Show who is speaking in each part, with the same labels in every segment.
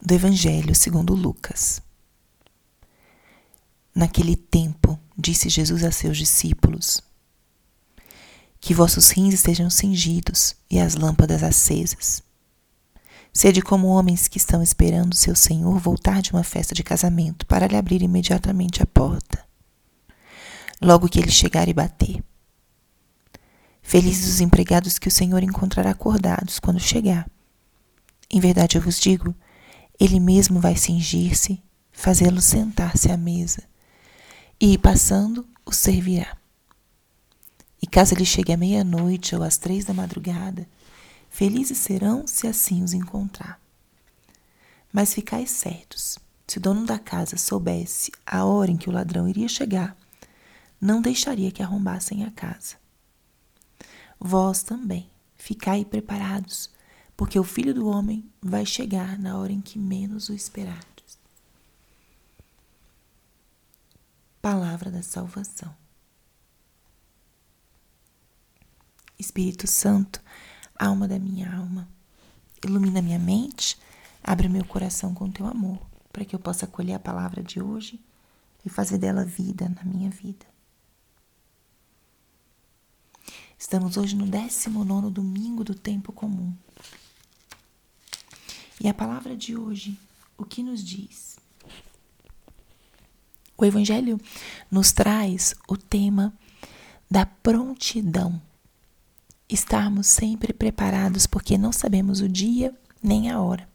Speaker 1: do Evangelho segundo Lucas. Naquele tempo, disse Jesus a seus discípulos: Que vossos rins estejam cingidos e as lâmpadas acesas. Sede como homens que estão esperando seu Senhor voltar de uma festa de casamento para lhe abrir imediatamente a porta. Logo que ele chegar e bater. Felizes os empregados que o Senhor encontrará acordados quando chegar. Em verdade eu vos digo, ele mesmo vai cingir-se, fazê-los sentar-se à mesa, e, passando, o servirá. E caso ele chegue à meia-noite ou às três da madrugada, felizes serão se assim os encontrar. Mas ficais certos, se o dono da casa soubesse a hora em que o ladrão iria chegar, não deixaria que arrombassem a casa. Vós também, ficai preparados, porque o filho do homem vai chegar na hora em que menos o esperardes. Palavra da salvação. Espírito Santo, alma da minha alma, ilumina minha mente, abre meu coração com teu amor, para que eu possa acolher a palavra de hoje e fazer dela vida na minha vida. Estamos hoje no 19 domingo do tempo comum. E a palavra de hoje, o que nos diz? O Evangelho nos traz o tema da prontidão. Estarmos sempre preparados porque não sabemos o dia nem a hora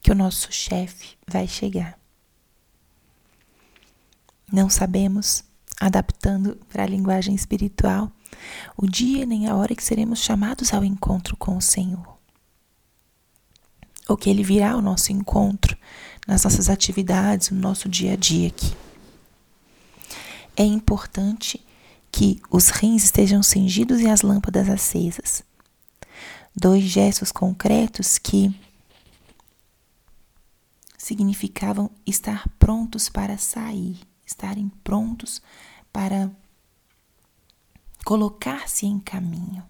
Speaker 1: que o nosso chefe vai chegar. Não sabemos, adaptando para a linguagem espiritual, o dia nem a hora que seremos chamados ao encontro com o Senhor ou que ele virá ao nosso encontro nas nossas atividades, no nosso dia a dia aqui. É importante que os rins estejam cingidos e as lâmpadas acesas. Dois gestos concretos que significavam estar prontos para sair, estarem prontos para colocar-se em caminho.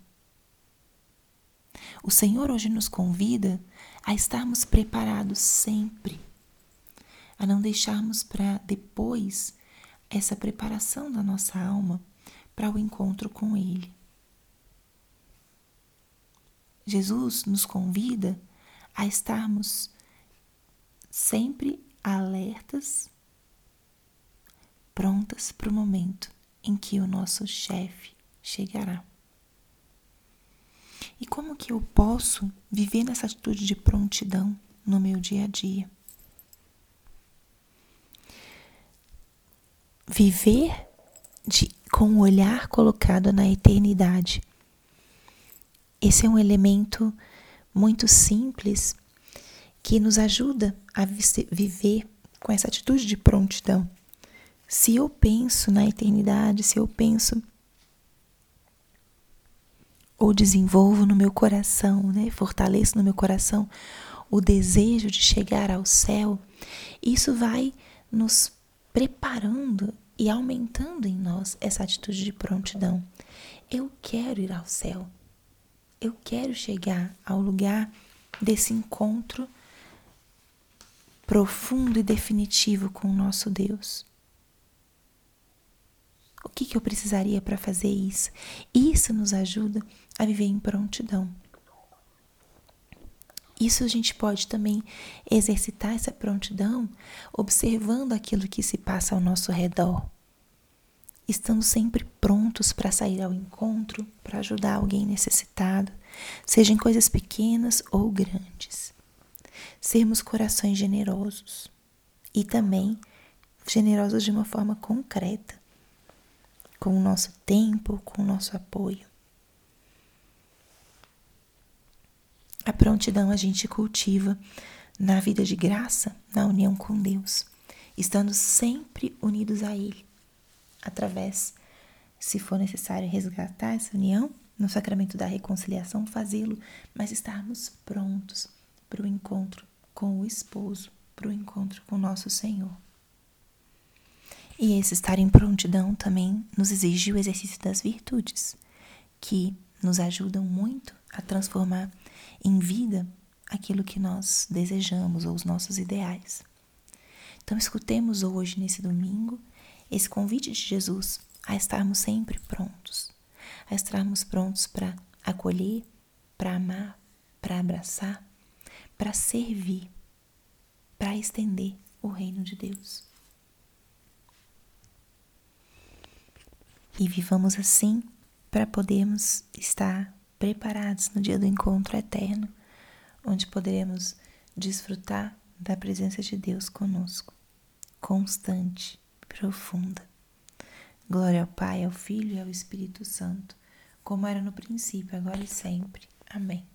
Speaker 1: O Senhor hoje nos convida a estarmos preparados sempre, a não deixarmos para depois essa preparação da nossa alma para o encontro com Ele. Jesus nos convida a estarmos sempre alertas, prontas para o momento em que o nosso chefe chegará. E como que eu posso viver nessa atitude de prontidão no meu dia a dia? Viver de, com o olhar colocado na eternidade. Esse é um elemento muito simples que nos ajuda a viver com essa atitude de prontidão. Se eu penso na eternidade, se eu penso ou desenvolvo no meu coração, né, fortaleço no meu coração o desejo de chegar ao céu, isso vai nos preparando e aumentando em nós essa atitude de prontidão. Eu quero ir ao céu. Eu quero chegar ao lugar desse encontro profundo e definitivo com o nosso Deus. Que, que eu precisaria para fazer isso? Isso nos ajuda a viver em prontidão. Isso a gente pode também exercitar essa prontidão observando aquilo que se passa ao nosso redor. Estando sempre prontos para sair ao encontro, para ajudar alguém necessitado, seja em coisas pequenas ou grandes. Sermos corações generosos e também generosos de uma forma concreta, com o nosso tempo, com o nosso apoio. A prontidão a gente cultiva na vida de graça, na união com Deus, estando sempre unidos a Ele, através, se for necessário resgatar essa união, no sacramento da reconciliação, fazê-lo, mas estarmos prontos para o encontro com o esposo, para o encontro com nosso Senhor. E esse estar em prontidão também nos exige o exercício das virtudes, que nos ajudam muito a transformar em vida aquilo que nós desejamos ou os nossos ideais. Então, escutemos hoje, nesse domingo, esse convite de Jesus a estarmos sempre prontos, a estarmos prontos para acolher, para amar, para abraçar, para servir, para estender o reino de Deus. E vivamos assim para podermos estar preparados no dia do encontro eterno, onde poderemos desfrutar da presença de Deus conosco, constante, profunda. Glória ao Pai, ao Filho e ao Espírito Santo, como era no princípio, agora e sempre. Amém.